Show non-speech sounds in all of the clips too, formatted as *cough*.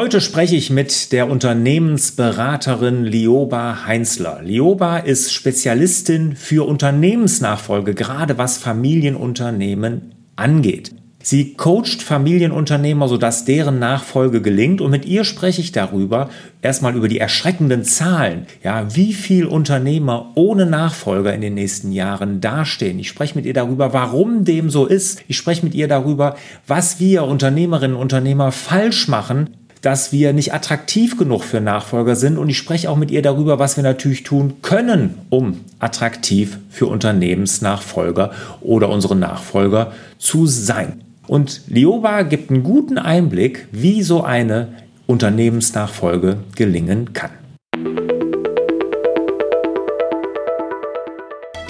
Heute spreche ich mit der Unternehmensberaterin Lioba Heinzler. Lioba ist Spezialistin für Unternehmensnachfolge, gerade was Familienunternehmen angeht. Sie coacht Familienunternehmer, sodass deren Nachfolge gelingt. Und mit ihr spreche ich darüber, erstmal über die erschreckenden Zahlen. Ja, wie viel Unternehmer ohne Nachfolger in den nächsten Jahren dastehen. Ich spreche mit ihr darüber, warum dem so ist. Ich spreche mit ihr darüber, was wir Unternehmerinnen und Unternehmer falsch machen, dass wir nicht attraktiv genug für Nachfolger sind. Und ich spreche auch mit ihr darüber, was wir natürlich tun können, um attraktiv für Unternehmensnachfolger oder unsere Nachfolger zu sein. Und Lioba gibt einen guten Einblick, wie so eine Unternehmensnachfolge gelingen kann.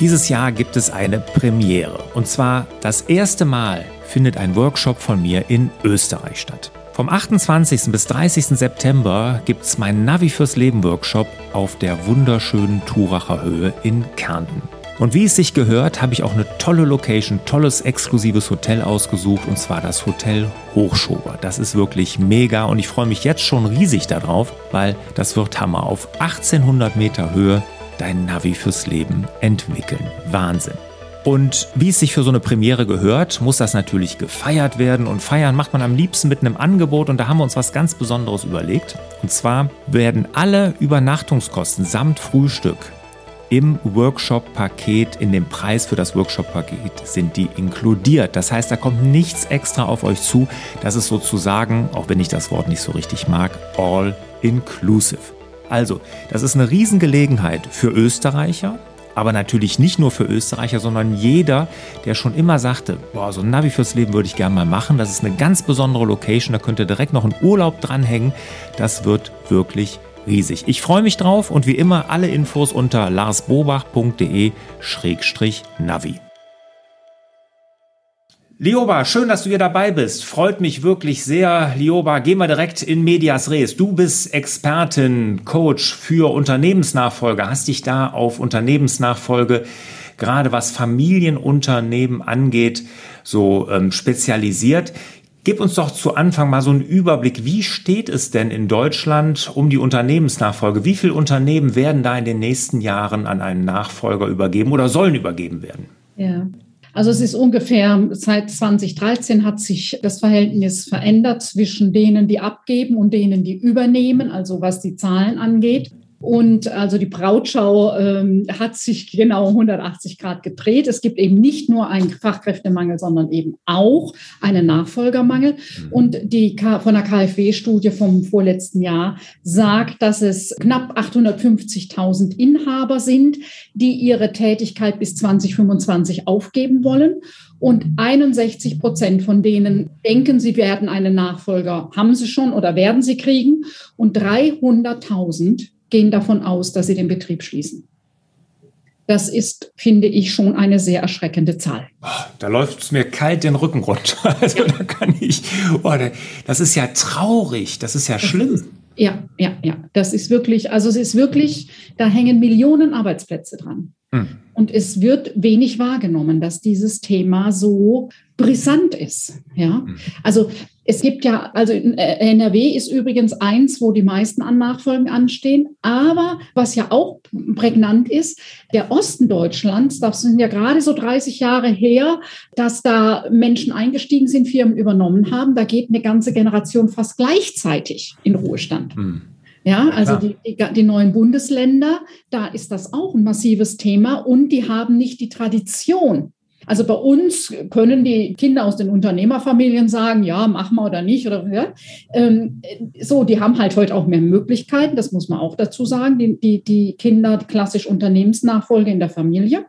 Dieses Jahr gibt es eine Premiere. Und zwar das erste Mal findet ein Workshop von mir in Österreich statt. Vom 28. bis 30. September gibt es meinen Navi fürs Leben Workshop auf der wunderschönen Turacher Höhe in Kärnten. Und wie es sich gehört, habe ich auch eine tolle Location, tolles exklusives Hotel ausgesucht und zwar das Hotel Hochschober. Das ist wirklich mega und ich freue mich jetzt schon riesig darauf, weil das wird Hammer auf 1800 Meter Höhe dein Navi fürs Leben entwickeln. Wahnsinn. Und wie es sich für so eine Premiere gehört, muss das natürlich gefeiert werden. Und feiern macht man am liebsten mit einem Angebot. Und da haben wir uns was ganz Besonderes überlegt. Und zwar werden alle Übernachtungskosten samt Frühstück im Workshop-Paket, in dem Preis für das Workshop-Paket sind die inkludiert. Das heißt, da kommt nichts extra auf euch zu. Das ist sozusagen, auch wenn ich das Wort nicht so richtig mag, all inclusive. Also, das ist eine Riesengelegenheit für Österreicher, aber natürlich nicht nur für Österreicher, sondern jeder, der schon immer sagte, boah, so ein Navi fürs Leben würde ich gerne mal machen. Das ist eine ganz besondere Location, da könnt ihr direkt noch einen Urlaub dranhängen. Das wird wirklich riesig. Ich freue mich drauf und wie immer alle Infos unter larsbobach.de-navi. Lioba, schön, dass du hier dabei bist. Freut mich wirklich sehr. Lioba, gehen wir direkt in Medias Res. Du bist Expertin, Coach für Unternehmensnachfolge. Hast dich da auf Unternehmensnachfolge, gerade was Familienunternehmen angeht, so ähm, spezialisiert. Gib uns doch zu Anfang mal so einen Überblick. Wie steht es denn in Deutschland um die Unternehmensnachfolge? Wie viele Unternehmen werden da in den nächsten Jahren an einen Nachfolger übergeben oder sollen übergeben werden? Ja. Also es ist ungefähr seit 2013 hat sich das Verhältnis verändert zwischen denen, die abgeben und denen, die übernehmen, also was die Zahlen angeht. Und also die Brautschau ähm, hat sich genau 180 Grad gedreht. Es gibt eben nicht nur einen Fachkräftemangel, sondern eben auch einen Nachfolgermangel. Mhm. Und die K von der KfW-Studie vom vorletzten Jahr sagt, dass es knapp 850.000 Inhaber sind, die ihre Tätigkeit bis 2025 aufgeben wollen. Und 61 Prozent von denen denken, sie werden einen Nachfolger, haben sie schon oder werden sie kriegen. Und 300.000 gehen davon aus, dass sie den Betrieb schließen. Das ist, finde ich, schon eine sehr erschreckende Zahl. Da läuft es mir kalt den Rücken runter. *laughs* Also ja. da kann ich, oh, das ist ja traurig, das ist ja schlimm. Ja, ja, ja. Das ist wirklich, also es ist wirklich, da hängen Millionen Arbeitsplätze dran. Hm. Und es wird wenig wahrgenommen, dass dieses Thema so brisant ist. Ja, hm. also es gibt ja, also NRW ist übrigens eins, wo die meisten an Nachfolgen anstehen. Aber was ja auch prägnant ist, der Osten Deutschlands, das sind ja gerade so 30 Jahre her, dass da Menschen eingestiegen sind, Firmen übernommen haben. Da geht eine ganze Generation fast gleichzeitig in Ruhestand. Hm. Ja, also die, die, die, neuen Bundesländer, da ist das auch ein massives Thema und die haben nicht die Tradition also bei uns können die Kinder aus den Unternehmerfamilien sagen, ja, mach mal oder nicht. Oder, ja. Ähm, so, die haben halt heute auch mehr Möglichkeiten, das muss man auch dazu sagen, die, die, die Kinder klassisch Unternehmensnachfolge in der Familie.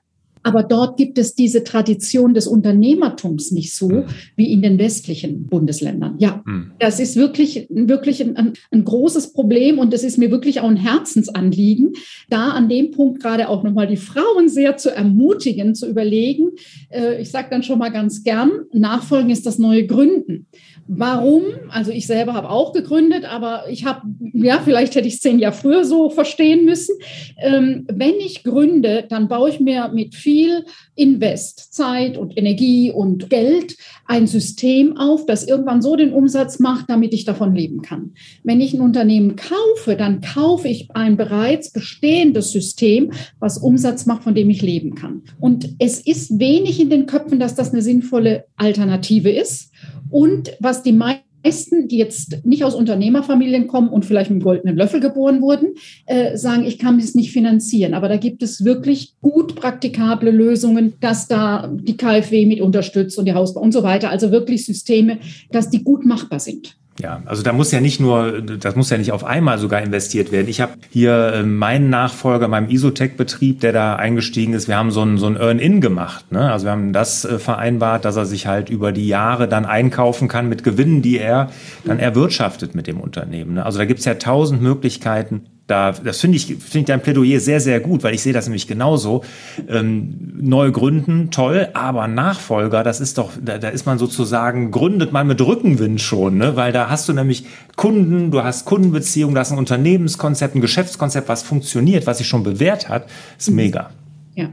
Aber dort gibt es diese Tradition des Unternehmertums nicht so mhm. wie in den westlichen Bundesländern. Ja, mhm. das ist wirklich, wirklich ein, ein, großes Problem und es ist mir wirklich auch ein Herzensanliegen, da an dem Punkt gerade auch nochmal die Frauen sehr zu ermutigen, zu überlegen. Äh, ich sage dann schon mal ganz gern, Nachfolgen ist das neue Gründen. Warum? Also ich selber habe auch gegründet, aber ich habe, ja, vielleicht hätte ich es zehn Jahre früher so verstehen müssen. Ähm, wenn ich gründe, dann baue ich mir mit viel Invest, Zeit und Energie und Geld ein System auf, das irgendwann so den Umsatz macht, damit ich davon leben kann. Wenn ich ein Unternehmen kaufe, dann kaufe ich ein bereits bestehendes System, was Umsatz macht, von dem ich leben kann. Und es ist wenig in den Köpfen, dass das eine sinnvolle Alternative ist. Und was die meisten, die jetzt nicht aus Unternehmerfamilien kommen und vielleicht mit einem goldenen Löffel geboren wurden, äh, sagen, ich kann es nicht finanzieren. Aber da gibt es wirklich gut praktikable Lösungen, dass da die KfW mit unterstützt und die Hausbau und so weiter. Also wirklich Systeme, dass die gut machbar sind. Ja, also da muss ja nicht nur, das muss ja nicht auf einmal sogar investiert werden. Ich habe hier äh, meinen Nachfolger, meinem Isotech-Betrieb, der da eingestiegen ist, wir haben so ein, so ein Earn-In gemacht. Ne? Also wir haben das äh, vereinbart, dass er sich halt über die Jahre dann einkaufen kann mit Gewinnen, die er dann erwirtschaftet mit dem Unternehmen. Ne? Also da gibt's ja tausend Möglichkeiten, da, das finde ich, finde ich dein Plädoyer sehr, sehr gut, weil ich sehe das nämlich genauso. Ähm, neu gründen, toll, aber Nachfolger, das ist doch, da, da ist man sozusagen, gründet man mit Rückenwind schon, ne? weil da hast du nämlich Kunden, du hast Kundenbeziehungen, du hast ein Unternehmenskonzept, ein Geschäftskonzept, was funktioniert, was sich schon bewährt hat, ist mega. Ja.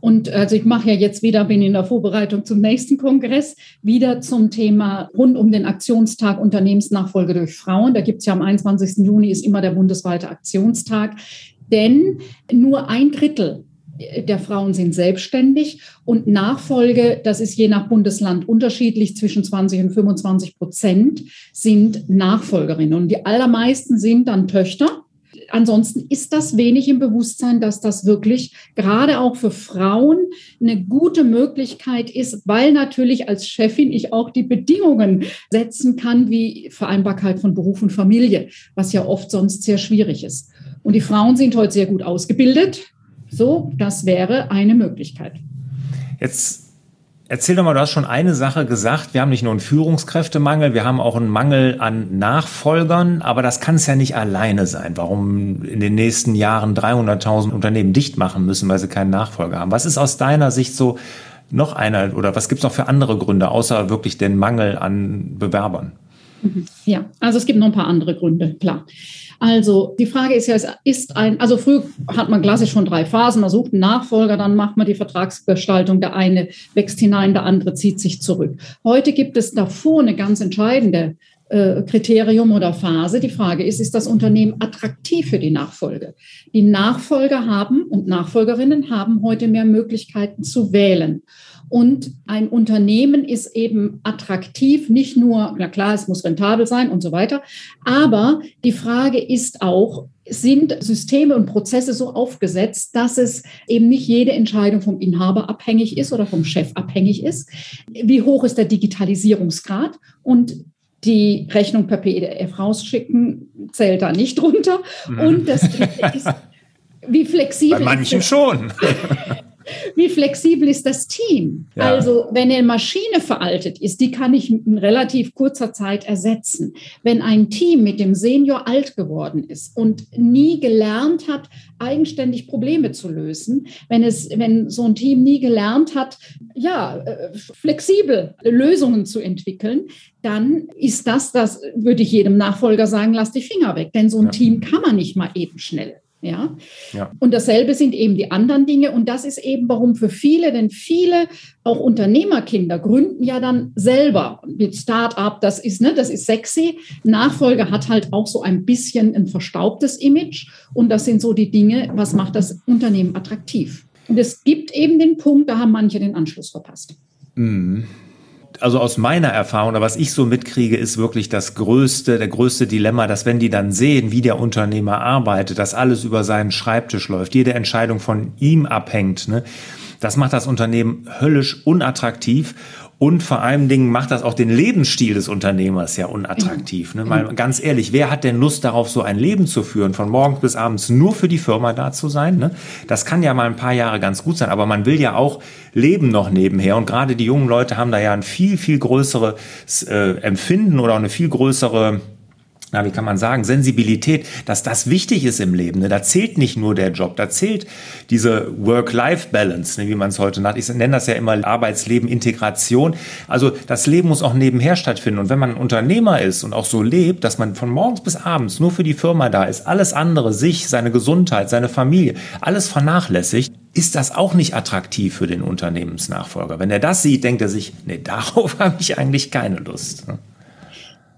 Und also ich mache ja jetzt wieder, bin in der Vorbereitung zum nächsten Kongress, wieder zum Thema rund um den Aktionstag Unternehmensnachfolge durch Frauen. Da gibt es ja am 21. Juni ist immer der bundesweite Aktionstag. Denn nur ein Drittel der Frauen sind selbstständig und Nachfolge, das ist je nach Bundesland unterschiedlich, zwischen 20 und 25 Prozent sind Nachfolgerinnen. Und die allermeisten sind dann Töchter ansonsten ist das wenig im Bewusstsein, dass das wirklich gerade auch für Frauen eine gute Möglichkeit ist, weil natürlich als Chefin ich auch die Bedingungen setzen kann, wie Vereinbarkeit von Beruf und Familie, was ja oft sonst sehr schwierig ist. Und die Frauen sind heute sehr gut ausgebildet. So, das wäre eine Möglichkeit. Jetzt Erzähl doch mal, du hast schon eine Sache gesagt. Wir haben nicht nur einen Führungskräftemangel, wir haben auch einen Mangel an Nachfolgern, aber das kann es ja nicht alleine sein. Warum in den nächsten Jahren 300.000 Unternehmen dicht machen müssen, weil sie keinen Nachfolger haben. Was ist aus deiner Sicht so noch einer oder was gibt es noch für andere Gründe, außer wirklich den Mangel an Bewerbern? Mhm. Ja, also es gibt noch ein paar andere Gründe, klar. Also die Frage ist ja, es ist ein, also früh hat man klassisch schon drei Phasen. Man sucht einen Nachfolger, dann macht man die Vertragsgestaltung. Der eine wächst hinein, der andere zieht sich zurück. Heute gibt es davor eine ganz entscheidende äh, Kriterium oder Phase. Die Frage ist, ist das Unternehmen attraktiv für die Nachfolge? Die Nachfolger haben und Nachfolgerinnen haben heute mehr Möglichkeiten zu wählen. Und ein Unternehmen ist eben attraktiv, nicht nur, na klar, es muss rentabel sein und so weiter, aber die Frage ist auch, sind Systeme und Prozesse so aufgesetzt, dass es eben nicht jede Entscheidung vom Inhaber abhängig ist oder vom Chef abhängig ist? Wie hoch ist der Digitalisierungsgrad? Und die Rechnung per PDF rausschicken zählt da nicht drunter. Mhm. Und das ist, wie flexibel. Bei manchen schon. *laughs* wie flexibel ist das Team? Ja. Also, wenn eine Maschine veraltet ist, die kann ich in relativ kurzer Zeit ersetzen. Wenn ein Team mit dem Senior alt geworden ist und nie gelernt hat, eigenständig Probleme zu lösen, wenn es, wenn so ein Team nie gelernt hat, ja, äh, flexibel Lösungen zu entwickeln, dann ist das, das würde ich jedem Nachfolger sagen, lass die Finger weg, denn so ein ja. Team kann man nicht mal eben schnell. Ja? ja? Und dasselbe sind eben die anderen Dinge. Und das ist eben, warum für viele, denn viele auch Unternehmerkinder gründen ja dann selber mit Start-up. Das ist, ne, das ist sexy. Nachfolger hat halt auch so ein bisschen ein verstaubtes Image. Und das sind so die Dinge, was macht das Unternehmen attraktiv. Und es gibt eben den Punkt, da haben manche den Anschluss verpasst. Mhm also aus meiner Erfahrung oder was ich so mitkriege, ist wirklich das größte, der größte Dilemma, dass wenn die dann sehen, wie der Unternehmer arbeitet, dass alles über seinen Schreibtisch läuft, jede Entscheidung von ihm abhängt, ne, das macht das Unternehmen höllisch unattraktiv und vor allen Dingen macht das auch den Lebensstil des Unternehmers ja unattraktiv. Ne? Mal ganz ehrlich, wer hat denn Lust darauf, so ein Leben zu führen, von morgens bis abends nur für die Firma da zu sein? Ne? Das kann ja mal ein paar Jahre ganz gut sein, aber man will ja auch leben noch nebenher. Und gerade die jungen Leute haben da ja ein viel, viel größeres äh, Empfinden oder eine viel größere na, wie kann man sagen, Sensibilität, dass das wichtig ist im Leben. Ne? Da zählt nicht nur der Job, da zählt diese Work-Life-Balance, ne, wie man es heute nennt. Ich nenne das ja immer Arbeitsleben, Integration. Also das Leben muss auch nebenher stattfinden. Und wenn man Unternehmer ist und auch so lebt, dass man von morgens bis abends nur für die Firma da ist, alles andere, sich, seine Gesundheit, seine Familie, alles vernachlässigt, ist das auch nicht attraktiv für den Unternehmensnachfolger. Wenn er das sieht, denkt er sich, nee, *laughs* darauf habe ich eigentlich keine Lust. Ne?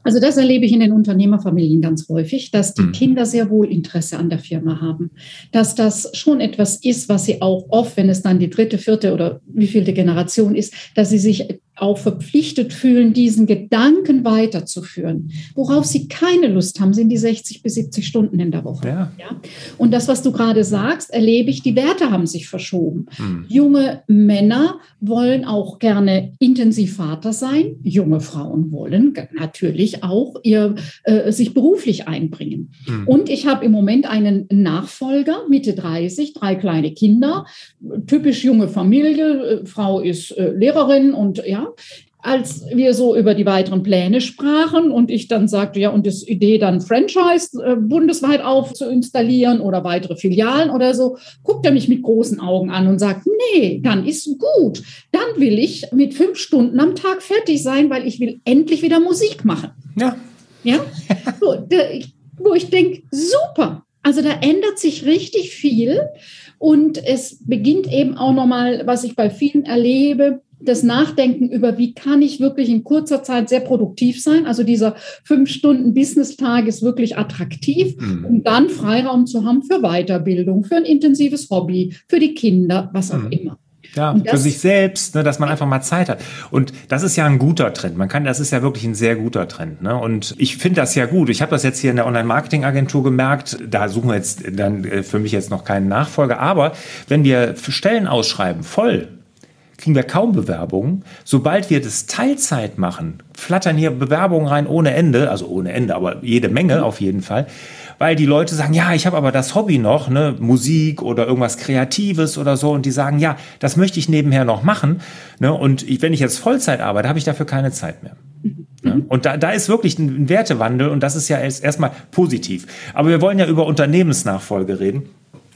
Also das erlebe ich in den Unternehmerfamilien ganz häufig, dass die mhm. Kinder sehr wohl Interesse an der Firma haben, dass das schon etwas ist, was sie auch oft, wenn es dann die dritte, vierte oder wievielte Generation ist, dass sie sich auch verpflichtet fühlen, diesen Gedanken weiterzuführen. Worauf sie keine Lust haben, sind die 60 bis 70 Stunden in der Woche. Ja. ja? Und das, was du gerade sagst, erlebe ich, die Werte haben sich verschoben. Hm. Junge Männer wollen auch gerne intensiv Vater sein. Junge Frauen wollen natürlich auch ihr, äh, sich beruflich einbringen. Hm. Und ich habe im Moment einen Nachfolger, Mitte 30, drei kleine Kinder, typisch junge Familie. Äh, Frau ist äh, Lehrerin und ja, als wir so über die weiteren Pläne sprachen und ich dann sagte, ja, und das Idee dann Franchise äh, bundesweit aufzuinstallieren oder weitere Filialen oder so, guckt er mich mit großen Augen an und sagt, nee, dann ist gut. Dann will ich mit fünf Stunden am Tag fertig sein, weil ich will endlich wieder Musik machen. Ja. Ja. So, der, wo ich denke, super. Also da ändert sich richtig viel und es beginnt eben auch nochmal, was ich bei vielen erlebe, das Nachdenken über, wie kann ich wirklich in kurzer Zeit sehr produktiv sein. Also dieser fünf Stunden Business-Tag ist wirklich attraktiv, mhm. um dann Freiraum zu haben für Weiterbildung, für ein intensives Hobby, für die Kinder, was auch mhm. immer. Ja, das, für sich selbst, ne, dass man einfach mal Zeit hat. Und das ist ja ein guter Trend. Man kann, das ist ja wirklich ein sehr guter Trend. Ne? Und ich finde das ja gut. Ich habe das jetzt hier in der Online-Marketing-Agentur gemerkt. Da suchen wir jetzt dann äh, für mich jetzt noch keinen Nachfolger. Aber wenn wir Stellen ausschreiben, voll kriegen wir kaum Bewerbungen. Sobald wir das Teilzeit machen, flattern hier Bewerbungen rein ohne Ende, also ohne Ende, aber jede Menge mhm. auf jeden Fall. Weil die Leute sagen, ja, ich habe aber das Hobby noch, ne, Musik oder irgendwas Kreatives oder so, und die sagen, ja, das möchte ich nebenher noch machen. Ne, und ich, wenn ich jetzt Vollzeit arbeite, habe ich dafür keine Zeit mehr. Mhm. Ne? Und da, da ist wirklich ein Wertewandel und das ist ja erst, erstmal positiv. Aber wir wollen ja über Unternehmensnachfolge reden.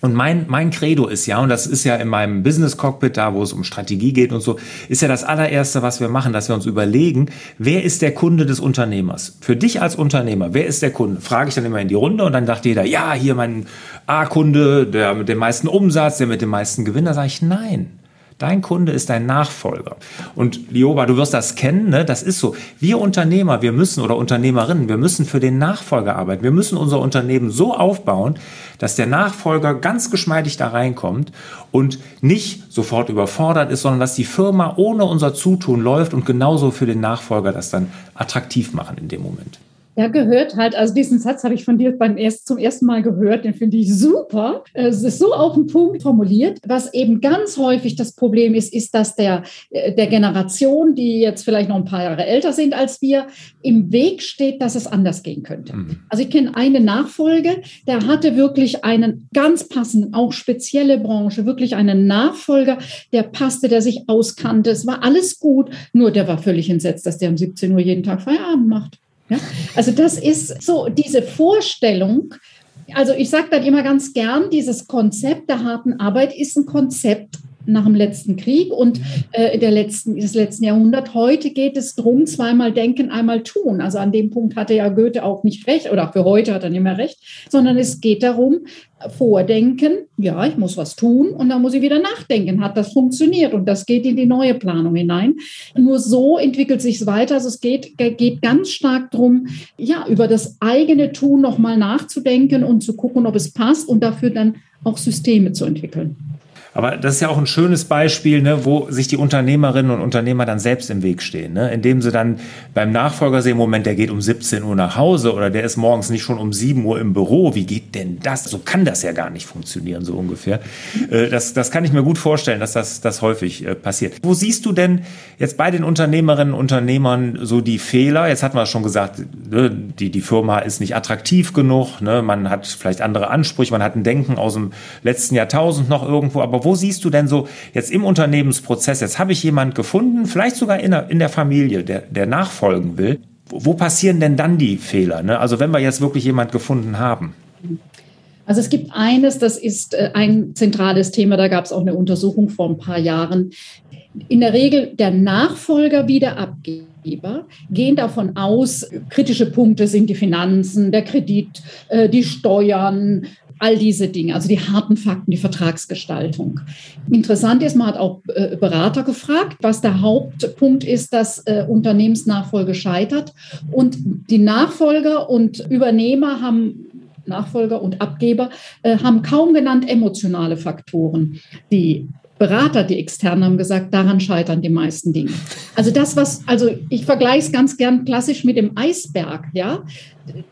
Und mein, mein Credo ist ja, und das ist ja in meinem Business Cockpit da, wo es um Strategie geht und so, ist ja das allererste, was wir machen, dass wir uns überlegen, wer ist der Kunde des Unternehmers? Für dich als Unternehmer, wer ist der Kunde? Frage ich dann immer in die Runde und dann sagt jeder, ja, hier mein A-Kunde, der mit dem meisten Umsatz, der mit dem meisten Gewinn. Da sage ich, nein. Dein Kunde ist dein Nachfolger. Und Lioba, du wirst das kennen, ne? das ist so. Wir Unternehmer, wir müssen oder Unternehmerinnen, wir müssen für den Nachfolger arbeiten. Wir müssen unser Unternehmen so aufbauen, dass der Nachfolger ganz geschmeidig da reinkommt und nicht sofort überfordert ist, sondern dass die Firma ohne unser Zutun läuft und genauso für den Nachfolger das dann attraktiv machen in dem Moment. Ja, gehört halt. Also diesen Satz habe ich von dir beim erst, zum ersten Mal gehört. Den finde ich super. Es ist so auf den Punkt formuliert. Was eben ganz häufig das Problem ist, ist, dass der, äh, der Generation, die jetzt vielleicht noch ein paar Jahre älter sind als wir, im Weg steht, dass es anders gehen könnte. Mhm. Also ich kenne eine Nachfolge, der hatte wirklich einen ganz passenden, auch spezielle Branche, wirklich einen Nachfolger, der passte, der sich auskannte. Es war alles gut, nur der war völlig entsetzt, dass der um 17 Uhr jeden Tag Feierabend macht. Ja? Also das ist so diese Vorstellung, also ich sage dann immer ganz gern, dieses Konzept der harten Arbeit ist ein Konzept nach dem letzten Krieg und äh, der letzten, des letzten Jahrhundert. Heute geht es darum, zweimal denken, einmal tun. Also an dem Punkt hatte ja Goethe auch nicht recht oder für heute hat er nicht mehr recht, sondern es geht darum, vordenken, ja, ich muss was tun und dann muss ich wieder nachdenken, hat das funktioniert und das geht in die neue Planung hinein. Nur so entwickelt sich es weiter. Also es geht, geht ganz stark darum, ja, über das eigene Tun nochmal nachzudenken und zu gucken, ob es passt und dafür dann auch Systeme zu entwickeln. Aber das ist ja auch ein schönes Beispiel, ne, wo sich die Unternehmerinnen und Unternehmer dann selbst im Weg stehen, ne, indem sie dann beim Nachfolger sehen, Moment, der geht um 17 Uhr nach Hause oder der ist morgens nicht schon um 7 Uhr im Büro. Wie geht denn das? So kann das ja gar nicht funktionieren, so ungefähr. Äh, das, das kann ich mir gut vorstellen, dass das, das häufig äh, passiert. Wo siehst du denn jetzt bei den Unternehmerinnen und Unternehmern so die Fehler? Jetzt hatten wir schon gesagt, ne, die, die Firma ist nicht attraktiv genug, ne, man hat vielleicht andere Ansprüche, man hat ein Denken aus dem letzten Jahrtausend noch irgendwo, aber wo siehst du denn so jetzt im Unternehmensprozess, jetzt habe ich jemand gefunden, vielleicht sogar in der, in der Familie, der, der nachfolgen will, wo passieren denn dann die Fehler? Ne? Also wenn wir jetzt wirklich jemand gefunden haben. Also es gibt eines, das ist äh, ein zentrales Thema, da gab es auch eine Untersuchung vor ein paar Jahren. In der Regel der Nachfolger wie der Abgeber gehen davon aus, kritische Punkte sind die Finanzen, der Kredit, äh, die Steuern, all diese Dinge, also die harten Fakten, die Vertragsgestaltung. Interessant ist, man hat auch äh, Berater gefragt, was der Hauptpunkt ist, dass äh, Unternehmensnachfolge scheitert. Und die Nachfolger und Übernehmer haben Nachfolger und Abgeber äh, haben kaum genannt emotionale Faktoren. Die Berater, die externen, haben gesagt, daran scheitern die meisten Dinge. Also das, was, also ich vergleiche es ganz gern klassisch mit dem Eisberg, ja.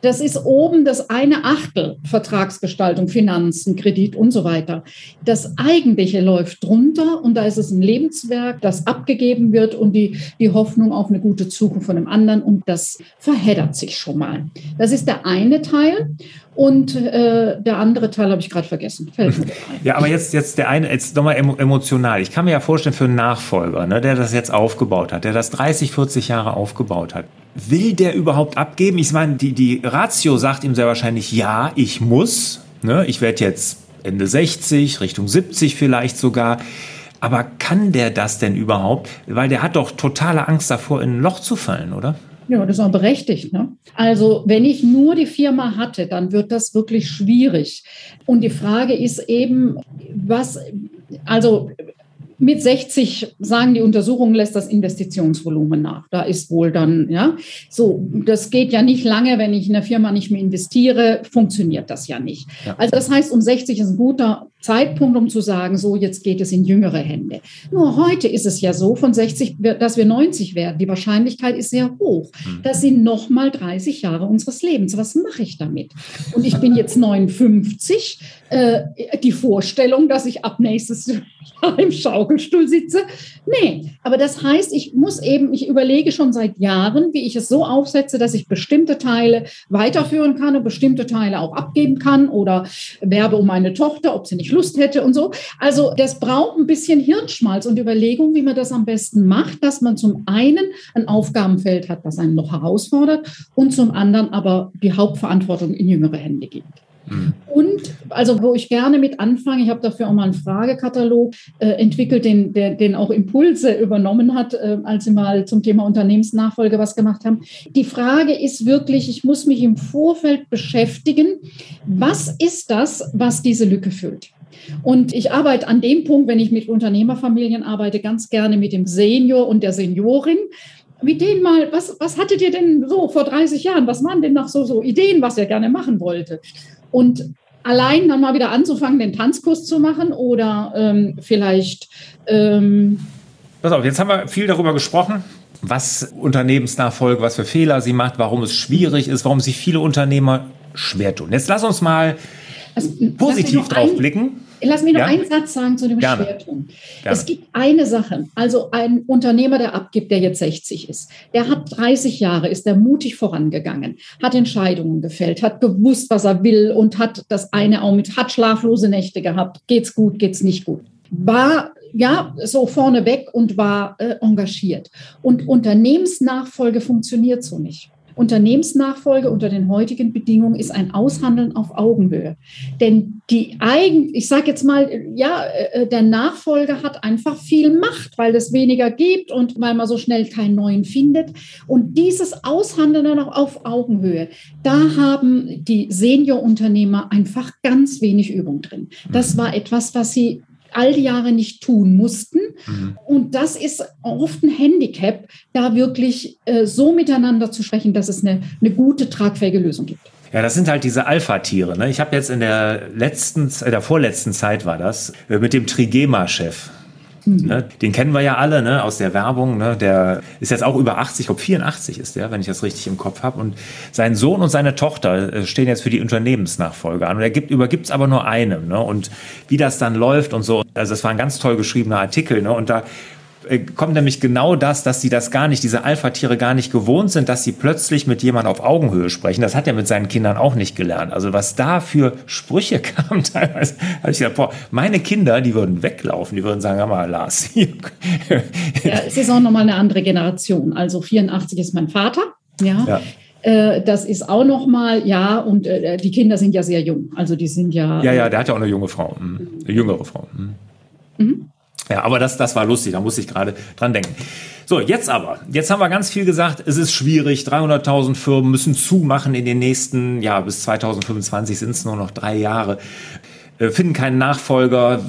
Das ist oben das eine Achtel Vertragsgestaltung, Finanzen, Kredit und so weiter. Das eigentliche läuft drunter und da ist es ein Lebenswerk, das abgegeben wird und die, die Hoffnung auf eine gute Zukunft von dem anderen und das verheddert sich schon mal. Das ist der eine Teil. Und äh, der andere Teil habe ich gerade vergessen. *laughs* Ja, aber jetzt, jetzt der eine, jetzt nochmal emotional. Ich kann mir ja vorstellen, für einen Nachfolger, ne, der das jetzt aufgebaut hat, der das 30, 40 Jahre aufgebaut hat, will der überhaupt abgeben? Ich meine, die, die Ratio sagt ihm sehr wahrscheinlich, ja, ich muss. Ne, ich werde jetzt Ende 60, Richtung 70 vielleicht sogar. Aber kann der das denn überhaupt? Weil der hat doch totale Angst davor, in ein Loch zu fallen, oder? Ja, das ist auch berechtigt. Ne? Also wenn ich nur die Firma hatte, dann wird das wirklich schwierig. Und die Frage ist eben, was, also mit 60 sagen die Untersuchungen lässt das Investitionsvolumen nach. Da ist wohl dann, ja, so, das geht ja nicht lange, wenn ich in der Firma nicht mehr investiere, funktioniert das ja nicht. Ja. Also das heißt, um 60 ist ein guter Zeitpunkt, um zu sagen, so, jetzt geht es in jüngere Hände. Nur heute ist es ja so, von 60, dass wir 90 werden. Die Wahrscheinlichkeit ist sehr hoch. Mhm. Das sind nochmal 30 Jahre unseres Lebens. Was mache ich damit? Und ich bin jetzt 59. Äh, die Vorstellung, dass ich ab nächstes Jahr im Schaukelstuhl sitze. Nee, aber das heißt, ich muss eben, ich überlege schon seit Jahren, wie ich es so aufsetze, dass ich bestimmte Teile weiterführen kann und bestimmte Teile auch abgeben kann oder werbe um meine Tochter, ob sie nicht Lust hätte und so. Also das braucht ein bisschen Hirnschmalz und Überlegung, wie man das am besten macht, dass man zum einen ein Aufgabenfeld hat, das einen noch herausfordert und zum anderen aber die Hauptverantwortung in jüngere Hände gibt. Mhm. Und also, wo ich gerne mit anfange, ich habe dafür auch mal einen Fragekatalog äh, entwickelt, den, der, den auch Impulse übernommen hat, äh, als sie mal zum Thema Unternehmensnachfolge was gemacht haben. Die Frage ist wirklich, ich muss mich im Vorfeld beschäftigen, was ist das, was diese Lücke füllt? Und ich arbeite an dem Punkt, wenn ich mit Unternehmerfamilien arbeite, ganz gerne mit dem Senior und der Seniorin, mit denen mal, was, was hattet ihr denn so vor 30 Jahren? Was waren denn noch so, so Ideen, was ihr gerne machen wollte? Und allein dann mal wieder anzufangen, den Tanzkurs zu machen oder ähm, vielleicht. Ähm Pass auf, jetzt haben wir viel darüber gesprochen, was Unternehmensnachfolge, was für Fehler sie macht, warum es schwierig ist, warum sich viele Unternehmer schwer tun. Jetzt lass uns mal also, positiv drauf blicken. Lass mich noch ja? einen Satz sagen zu dem Gerne. Schwertun. Gerne. Es gibt eine Sache, also ein Unternehmer, der abgibt, der jetzt 60 ist, der hat 30 Jahre, ist der mutig vorangegangen, hat Entscheidungen gefällt, hat gewusst, was er will und hat das eine auch mit, hat schlaflose Nächte gehabt, geht's gut, geht's nicht gut. War ja, so vorneweg und war äh, engagiert. Und Unternehmensnachfolge funktioniert so nicht. Unternehmensnachfolge unter den heutigen Bedingungen ist ein Aushandeln auf Augenhöhe. Denn die eigen, ich sage jetzt mal, ja, äh, der Nachfolger hat einfach viel Macht, weil es weniger gibt und weil man so schnell keinen neuen findet. Und dieses Aushandeln dann auch auf Augenhöhe, da haben die Seniorunternehmer einfach ganz wenig Übung drin. Das war etwas, was sie all die Jahre nicht tun mussten. Mhm. Und das ist oft ein Handicap, da wirklich äh, so miteinander zu sprechen, dass es eine, eine gute, tragfähige Lösung gibt. Ja, das sind halt diese Alpha-Tiere. Ne? Ich habe jetzt in der letzten, äh, der vorletzten Zeit war das, äh, mit dem Trigema-Chef Mhm. Ne? Den kennen wir ja alle ne? aus der Werbung. Ne? Der ist jetzt auch über 80, ich glaube 84 ist der, wenn ich das richtig im Kopf habe. Und sein Sohn und seine Tochter äh, stehen jetzt für die Unternehmensnachfolge an. Und er gibt, übergibt es aber nur einem. Ne? Und wie das dann läuft und so, also das war ein ganz toll geschriebener Artikel. Ne? Und da kommt nämlich genau das, dass sie das gar nicht, diese Alpha-Tiere gar nicht gewohnt sind, dass sie plötzlich mit jemand auf Augenhöhe sprechen. Das hat er mit seinen Kindern auch nicht gelernt. Also was da für Sprüche *laughs* kamen teilweise, habe ich gedacht, boah, meine Kinder, die würden weglaufen, die würden sagen, hör mal, Lars. *laughs* ja, es ist auch nochmal eine andere Generation. Also 84 ist mein Vater. Ja. ja. Äh, das ist auch noch mal, ja, und äh, die Kinder sind ja sehr jung. Also die sind ja. Ja, ja, der hat ja auch eine junge Frau, mhm. eine jüngere Frau. Ja, aber das, das war lustig, da muss ich gerade dran denken. So, jetzt aber. Jetzt haben wir ganz viel gesagt, es ist schwierig. 300.000 Firmen müssen zumachen in den nächsten, ja, bis 2025 sind es nur noch drei Jahre. Äh, finden keinen Nachfolger.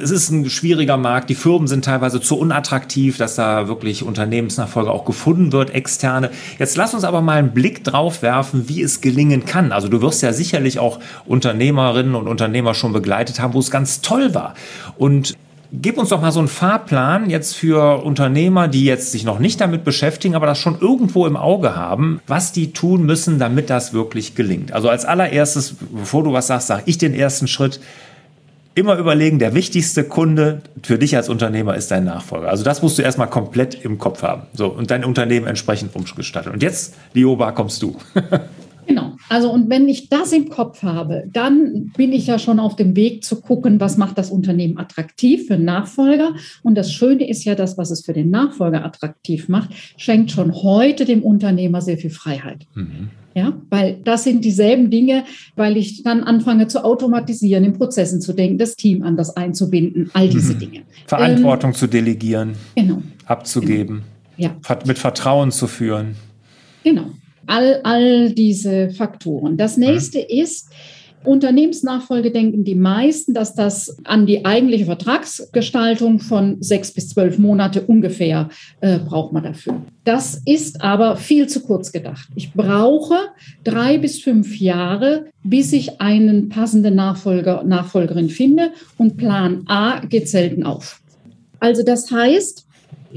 Es ist ein schwieriger Markt. Die Firmen sind teilweise zu unattraktiv, dass da wirklich Unternehmensnachfolger auch gefunden wird, externe. Jetzt lass uns aber mal einen Blick drauf werfen, wie es gelingen kann. Also du wirst ja sicherlich auch Unternehmerinnen und Unternehmer schon begleitet haben, wo es ganz toll war. Und Gib uns doch mal so einen Fahrplan jetzt für Unternehmer, die jetzt sich noch nicht damit beschäftigen, aber das schon irgendwo im Auge haben, was die tun müssen, damit das wirklich gelingt. Also als allererstes, bevor du was sagst, sage ich den ersten Schritt. Immer überlegen, der wichtigste Kunde für dich als Unternehmer ist dein Nachfolger. Also das musst du erstmal komplett im Kopf haben. So, und dein Unternehmen entsprechend umgestalten. Und jetzt, Lioba, kommst du. *laughs* Genau. Also und wenn ich das im Kopf habe, dann bin ich ja schon auf dem Weg zu gucken, was macht das Unternehmen attraktiv für Nachfolger. Und das Schöne ist ja, das, was es für den Nachfolger attraktiv macht, schenkt schon heute dem Unternehmer sehr viel Freiheit. Mhm. Ja, weil das sind dieselben Dinge, weil ich dann anfange zu automatisieren, in Prozessen zu denken, das Team anders einzubinden, all diese mhm. Dinge. Verantwortung ähm, zu delegieren, genau. abzugeben, genau. Ja. mit Vertrauen zu führen. Genau all, all diese Faktoren. Das mhm. nächste ist, Unternehmensnachfolge denken die meisten, dass das an die eigentliche Vertragsgestaltung von sechs bis zwölf Monate ungefähr äh, braucht man dafür. Das ist aber viel zu kurz gedacht. Ich brauche drei bis fünf Jahre, bis ich einen passenden Nachfolger, Nachfolgerin finde und Plan A geht selten auf. Also das heißt,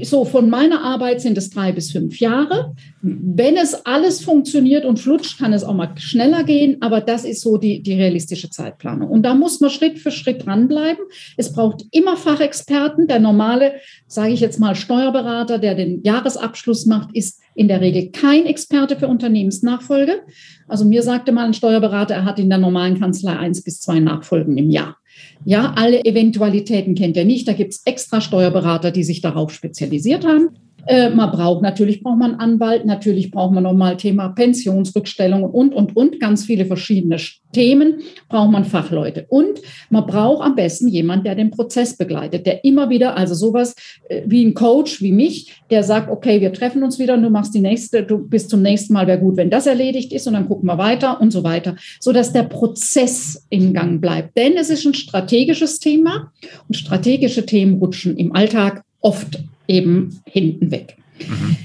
so von meiner Arbeit sind es drei bis fünf Jahre. Wenn es alles funktioniert und flutscht, kann es auch mal schneller gehen, aber das ist so die, die realistische Zeitplanung. Und da muss man Schritt für Schritt dranbleiben. Es braucht immer Fachexperten. Der normale, sage ich jetzt mal, Steuerberater, der den Jahresabschluss macht, ist in der Regel kein Experte für Unternehmensnachfolge. Also mir sagte mal ein Steuerberater, er hat in der normalen Kanzlei eins bis zwei Nachfolgen im Jahr. Ja, alle Eventualitäten kennt er nicht. Da gibt es extra Steuerberater, die sich darauf spezialisiert haben. Äh, man braucht, natürlich braucht man einen Anwalt, natürlich braucht man nochmal Thema Pensionsrückstellung und, und, und, ganz viele verschiedene Themen braucht man Fachleute. Und man braucht am besten jemand, der den Prozess begleitet, der immer wieder, also sowas äh, wie ein Coach wie mich, der sagt, okay, wir treffen uns wieder du machst die nächste, du bist zum nächsten Mal, wäre gut, wenn das erledigt ist und dann gucken wir weiter und so weiter, sodass der Prozess im Gang bleibt. Denn es ist ein strategisches Thema und strategische Themen rutschen im Alltag oft eben hinten weg. Mhm.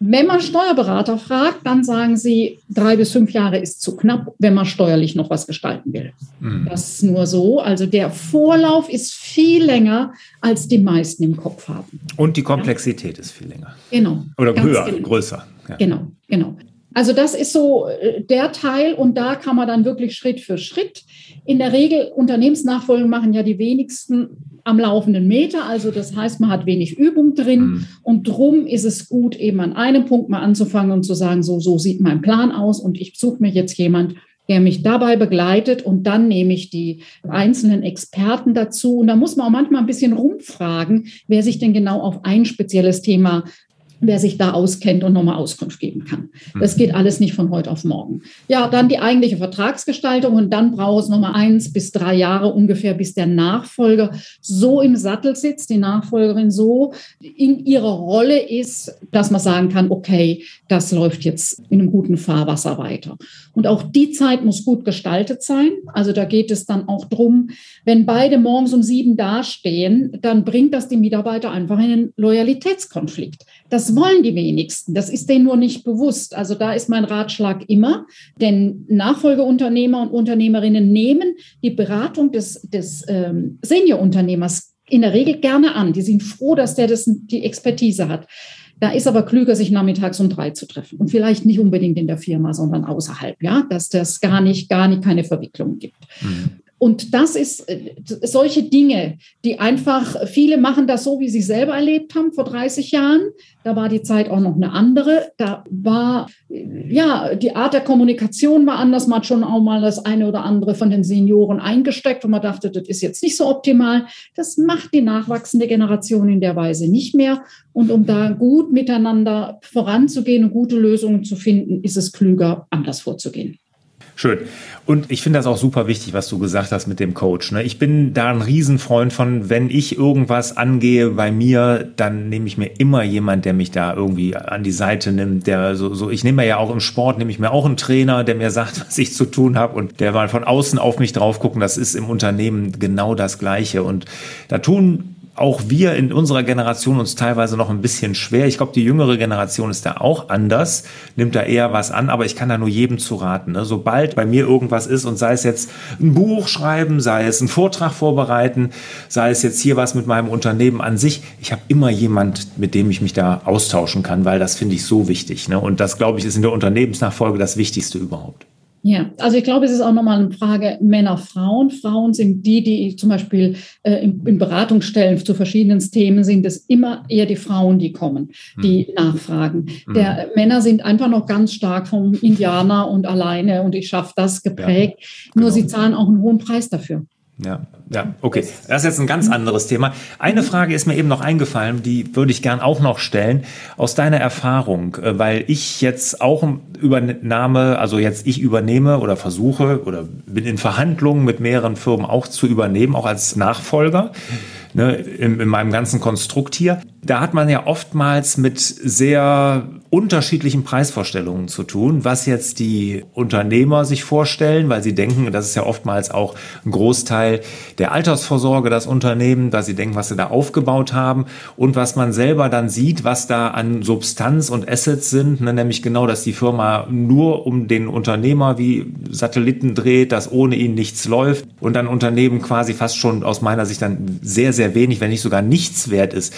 Wenn man Steuerberater fragt, dann sagen sie, drei bis fünf Jahre ist zu knapp, wenn man steuerlich noch was gestalten will. Mhm. Das ist nur so. Also der Vorlauf ist viel länger, als die meisten im Kopf haben. Und die Komplexität ja? ist viel länger. Genau. Oder höher, genau. größer. Ja. Genau, genau. Also das ist so äh, der Teil und da kann man dann wirklich Schritt für Schritt. In der Regel Unternehmensnachfolgen machen ja die wenigsten am laufenden Meter. Also das heißt, man hat wenig Übung drin mhm. und drum ist es gut, eben an einem Punkt mal anzufangen und zu sagen, so, so sieht mein Plan aus und ich suche mir jetzt jemand, der mich dabei begleitet und dann nehme ich die einzelnen Experten dazu. Und da muss man auch manchmal ein bisschen rumfragen, wer sich denn genau auf ein spezielles Thema wer sich da auskennt und nochmal Auskunft geben kann. Das geht alles nicht von heute auf morgen. Ja, dann die eigentliche Vertragsgestaltung und dann braucht es nochmal eins bis drei Jahre ungefähr, bis der Nachfolger so im Sattel sitzt, die Nachfolgerin so in ihrer Rolle ist, dass man sagen kann, okay, das läuft jetzt in einem guten Fahrwasser weiter. Und auch die Zeit muss gut gestaltet sein. Also da geht es dann auch drum, wenn beide morgens um sieben dastehen, dann bringt das die Mitarbeiter einfach in einen Loyalitätskonflikt. Das wollen die wenigsten. Das ist denen nur nicht bewusst. Also da ist mein Ratschlag immer, denn Nachfolgeunternehmer und Unternehmerinnen nehmen die Beratung des, des ähm, Seniorunternehmers in der Regel gerne an. Die sind froh, dass der das, die Expertise hat. Da ist aber klüger, sich nachmittags um drei zu treffen und vielleicht nicht unbedingt in der Firma, sondern außerhalb, ja, dass das gar nicht, gar nicht keine Verwicklung gibt. Mhm. Und das ist äh, solche Dinge, die einfach, viele machen das so, wie sie selber erlebt haben vor 30 Jahren. Da war die Zeit auch noch eine andere. Da war, ja, die Art der Kommunikation war anders. Man hat schon auch mal das eine oder andere von den Senioren eingesteckt, wo man dachte, das ist jetzt nicht so optimal. Das macht die nachwachsende Generation in der Weise nicht mehr. Und um da gut miteinander voranzugehen und gute Lösungen zu finden, ist es klüger, anders vorzugehen. Schön. Und ich finde das auch super wichtig, was du gesagt hast mit dem Coach. Ne? Ich bin da ein Riesenfreund von, wenn ich irgendwas angehe bei mir, dann nehme ich mir immer jemand, der mich da irgendwie an die Seite nimmt. Der so, so ich nehme ja auch im Sport, nehme ich mir auch einen Trainer, der mir sagt, *laughs* was ich zu tun habe und der mal von außen auf mich drauf gucken. Das ist im Unternehmen genau das Gleiche. Und da tun auch wir in unserer Generation uns teilweise noch ein bisschen schwer. Ich glaube, die jüngere Generation ist da auch anders, nimmt da eher was an, aber ich kann da nur jedem zu raten. Ne? Sobald bei mir irgendwas ist und sei es jetzt ein Buch schreiben, sei es einen Vortrag vorbereiten, sei es jetzt hier was mit meinem Unternehmen an sich, ich habe immer jemand, mit dem ich mich da austauschen kann, weil das finde ich so wichtig. Ne? Und das, glaube ich, ist in der Unternehmensnachfolge das Wichtigste überhaupt. Ja, also ich glaube, es ist auch nochmal eine Frage Männer, Frauen. Frauen sind die, die zum Beispiel äh, in, in, Beratungsstellen zu verschiedenen Themen sind es immer eher die Frauen, die kommen, die mhm. nachfragen. Mhm. Der Männer sind einfach noch ganz stark vom Indianer und alleine und ich schaffe das geprägt. Ja, genau. Nur sie zahlen auch einen hohen Preis dafür. Ja, ja, okay. Das ist jetzt ein ganz anderes Thema. Eine Frage ist mir eben noch eingefallen, die würde ich gern auch noch stellen. Aus deiner Erfahrung, äh, weil ich jetzt auch übernahme, also jetzt ich übernehme oder versuche oder bin in Verhandlungen mit mehreren Firmen auch zu übernehmen, auch als Nachfolger ne, in, in meinem ganzen Konstrukt hier. Da hat man ja oftmals mit sehr unterschiedlichen Preisvorstellungen zu tun, was jetzt die Unternehmer sich vorstellen, weil sie denken, das ist ja oftmals auch ein Großteil der Altersvorsorge, das Unternehmen, dass sie denken, was sie da aufgebaut haben und was man selber dann sieht, was da an Substanz und Assets sind, ne, nämlich genau, dass die Firma nur um den Unternehmer wie Satelliten dreht, dass ohne ihn nichts läuft und ein Unternehmen quasi fast schon aus meiner Sicht dann sehr, sehr wenig, wenn nicht sogar nichts wert ist.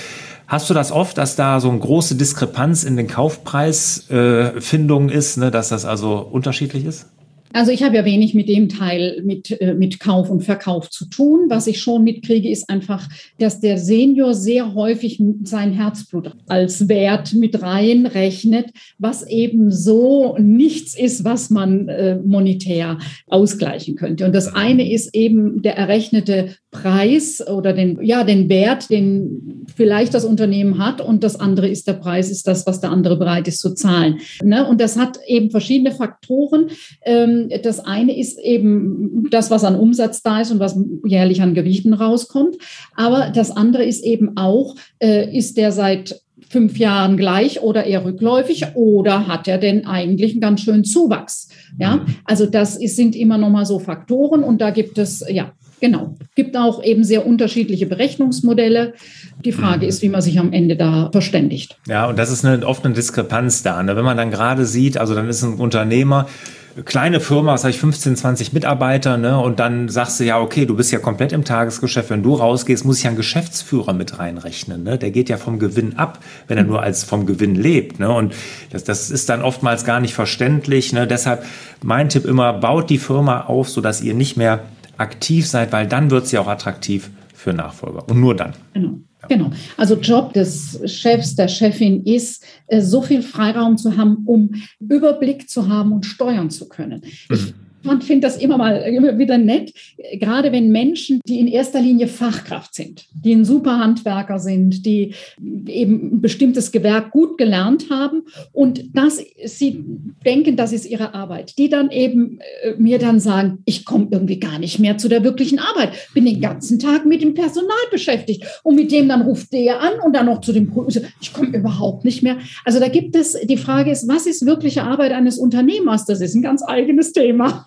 Hast du das oft, dass da so eine große Diskrepanz in den Kaufpreisfindungen äh, ist, ne, dass das also unterschiedlich ist? Also ich habe ja wenig mit dem Teil mit, äh, mit Kauf und Verkauf zu tun. Was ich schon mitkriege, ist einfach, dass der Senior sehr häufig sein Herzblut als Wert mit reinrechnet, was eben so nichts ist, was man äh, monetär ausgleichen könnte. Und das eine ist eben der errechnete Preis oder den, ja, den Wert, den vielleicht das Unternehmen hat. Und das andere ist der Preis, ist das, was der andere bereit ist zu zahlen. Ne? Und das hat eben verschiedene Faktoren. Ähm, das eine ist eben das, was an Umsatz da ist und was jährlich an Gewichten rauskommt. Aber das andere ist eben auch, äh, ist der seit fünf Jahren gleich oder eher rückläufig oder hat er denn eigentlich einen ganz schönen Zuwachs? Ja, mhm. also das ist, sind immer noch mal so Faktoren und da gibt es, ja, genau, gibt auch eben sehr unterschiedliche Berechnungsmodelle. Die Frage mhm. ist, wie man sich am Ende da verständigt. Ja, und das ist eine, oft eine Diskrepanz da. Ne? Wenn man dann gerade sieht, also dann ist ein Unternehmer, kleine Firma, was habe ich, 15, 20 Mitarbeiter, ne? Und dann sagst du ja, okay, du bist ja komplett im Tagesgeschäft. Wenn du rausgehst, muss ich ja einen Geschäftsführer mit reinrechnen. Ne? Der geht ja vom Gewinn ab, wenn er nur als vom Gewinn lebt. Ne? Und das, das ist dann oftmals gar nicht verständlich. Ne? Deshalb mein Tipp immer, baut die Firma auf, sodass ihr nicht mehr aktiv seid, weil dann wird sie auch attraktiv für Nachfolger. Und nur dann. Genau. Genau. Also Job des Chefs, der Chefin ist, äh, so viel Freiraum zu haben, um Überblick zu haben und steuern zu können. Ich man finde das immer mal immer wieder nett, gerade wenn Menschen, die in erster Linie Fachkraft sind, die ein super Handwerker sind, die eben ein bestimmtes Gewerk gut gelernt haben und das sie denken, das ist ihre Arbeit, die dann eben äh, mir dann sagen, ich komme irgendwie gar nicht mehr zu der wirklichen Arbeit, bin den ganzen Tag mit dem Personal beschäftigt und mit dem dann ruft der an und dann noch zu dem ich komme überhaupt nicht mehr. Also da gibt es die Frage ist, was ist wirkliche Arbeit eines Unternehmers? Das ist ein ganz eigenes Thema.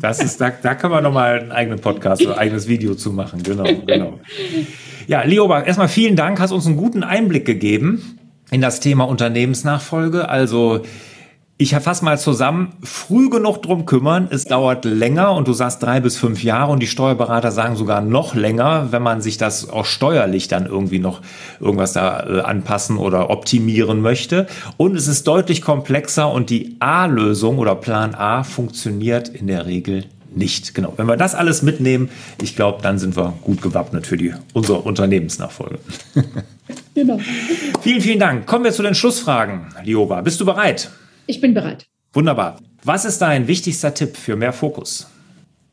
Das ist, da, da können wir nochmal einen eigenen Podcast ein eigenes Video zu machen. Genau, genau. Ja, Leoba, erstmal vielen Dank, hast uns einen guten Einblick gegeben in das Thema Unternehmensnachfolge. Also ich fasse mal zusammen, früh genug drum kümmern, es dauert länger und du sagst drei bis fünf Jahre und die Steuerberater sagen sogar noch länger, wenn man sich das auch steuerlich dann irgendwie noch irgendwas da äh, anpassen oder optimieren möchte. Und es ist deutlich komplexer und die A-Lösung oder Plan A funktioniert in der Regel nicht. Genau. Wenn wir das alles mitnehmen, ich glaube, dann sind wir gut gewappnet für die, unsere Unternehmensnachfolge. *laughs* genau. Vielen, vielen Dank. Kommen wir zu den Schlussfragen. Lioba, bist du bereit? Ich bin bereit. Wunderbar. Was ist dein wichtigster Tipp für mehr Fokus?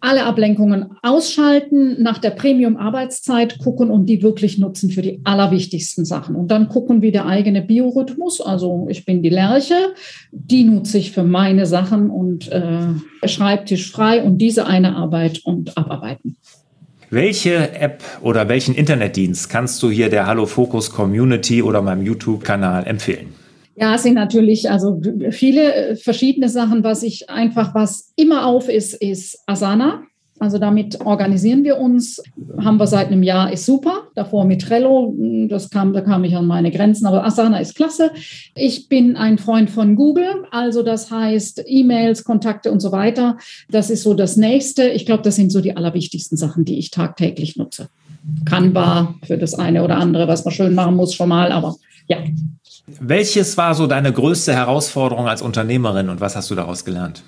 alle Ablenkungen ausschalten, nach der Premium-Arbeitszeit gucken und die wirklich nutzen für die allerwichtigsten Sachen. Und dann gucken, wie der eigene Biorhythmus, also ich bin die Lerche, die nutze ich für meine Sachen und äh, Schreibtisch frei und diese eine Arbeit und abarbeiten. Welche App oder welchen Internetdienst kannst du hier der Hallo Focus Community oder meinem YouTube-Kanal empfehlen? Ja, es sind natürlich also viele äh, verschiedene Sachen. Was ich einfach, was immer auf ist, ist Asana. Also damit organisieren wir uns. Haben wir seit einem Jahr, ist super. Davor mit Trello, hm, das kam, da kam ich an meine Grenzen, aber Asana ist klasse. Ich bin ein Freund von Google, also das heißt E-Mails, Kontakte und so weiter. Das ist so das Nächste. Ich glaube, das sind so die allerwichtigsten Sachen, die ich tagtäglich nutze. Canva für das eine oder andere, was man schön machen muss schon mal, aber ja, welches war so deine größte Herausforderung als Unternehmerin und was hast du daraus gelernt?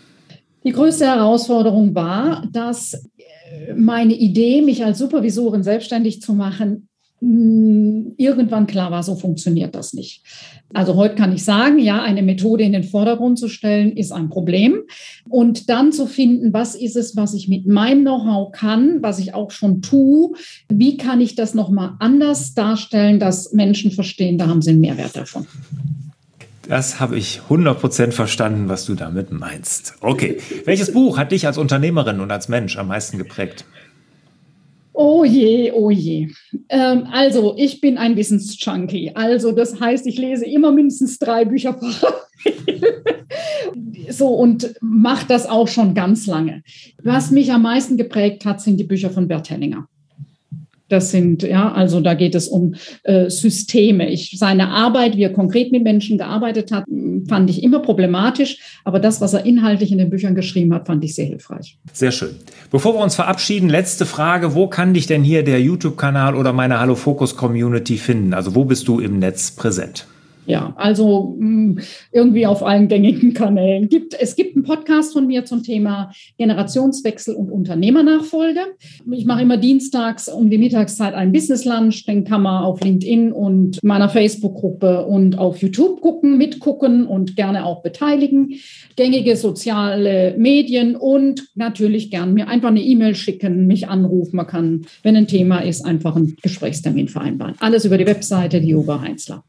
Die größte Herausforderung war, dass äh, meine Idee, mich als Supervisorin selbstständig zu machen, irgendwann klar war, so funktioniert das nicht. Also heute kann ich sagen, ja, eine Methode in den Vordergrund zu stellen, ist ein Problem. Und dann zu finden, was ist es, was ich mit meinem Know-how kann, was ich auch schon tue, wie kann ich das nochmal anders darstellen, dass Menschen verstehen, da haben sie einen Mehrwert davon. Das habe ich 100% verstanden, was du damit meinst. Okay. Welches Buch hat dich als Unternehmerin und als Mensch am meisten geprägt? Oh je, oh je. Ähm, also, ich bin ein Wissensjunkie. Also, das heißt, ich lese immer mindestens drei Bücher parallel. *laughs* so und mache das auch schon ganz lange. Was mich am meisten geprägt hat, sind die Bücher von Bert Hellinger. Das sind, ja, also da geht es um äh, Systeme. Ich, seine Arbeit, wie er konkret mit Menschen gearbeitet hat, fand ich immer problematisch. Aber das, was er inhaltlich in den Büchern geschrieben hat, fand ich sehr hilfreich. Sehr schön. Bevor wir uns verabschieden, letzte Frage. Wo kann dich denn hier der YouTube-Kanal oder meine Hallo Focus Community finden? Also wo bist du im Netz präsent? Ja, also mh, hm, irgendwie auf allen gängigen Kanälen. Gibt, es gibt einen Podcast von mir zum Thema Generationswechsel und Unternehmernachfolge. Ich mache immer dienstags um die Mittagszeit einen Business Lunch. Den kann man auf LinkedIn und meiner Facebook-Gruppe und auf YouTube gucken, mitgucken und gerne auch beteiligen. Gängige soziale Medien und natürlich gern mir einfach eine E-Mail schicken, mich anrufen. Man kann, wenn ein Thema ist, einfach einen Gesprächstermin vereinbaren. Alles über die Webseite Lioba Heinzler.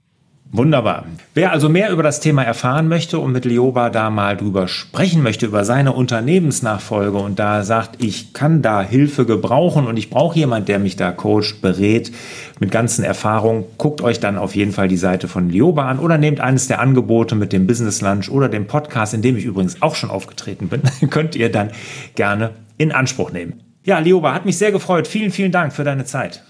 Wunderbar. Wer also mehr über das Thema erfahren möchte und mit Lioba da mal drüber sprechen möchte, über seine Unternehmensnachfolge und da sagt, ich kann da Hilfe gebrauchen und ich brauche jemand, der mich da coacht, berät mit ganzen Erfahrungen, guckt euch dann auf jeden Fall die Seite von Lioba an oder nehmt eines der Angebote mit dem Business Lunch oder dem Podcast, in dem ich übrigens auch schon aufgetreten bin, *laughs* könnt ihr dann gerne in Anspruch nehmen. Ja, Lioba, hat mich sehr gefreut. Vielen, vielen Dank für deine Zeit.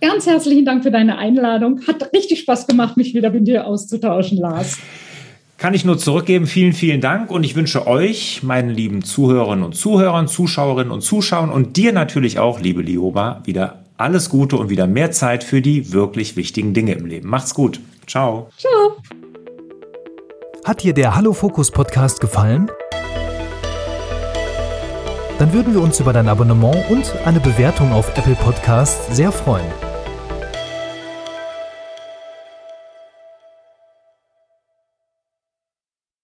Ganz herzlichen Dank für deine Einladung. Hat richtig Spaß gemacht, mich wieder mit dir auszutauschen, Lars. Kann ich nur zurückgeben. Vielen, vielen Dank. Und ich wünsche euch, meinen lieben Zuhörerinnen und Zuhörern, Zuschauerinnen und Zuschauern und dir natürlich auch, liebe Lioba, wieder alles Gute und wieder mehr Zeit für die wirklich wichtigen Dinge im Leben. Macht's gut. Ciao. Ciao. Hat dir der Hallo Fokus Podcast gefallen? Dann würden wir uns über dein Abonnement und eine Bewertung auf Apple Podcasts sehr freuen.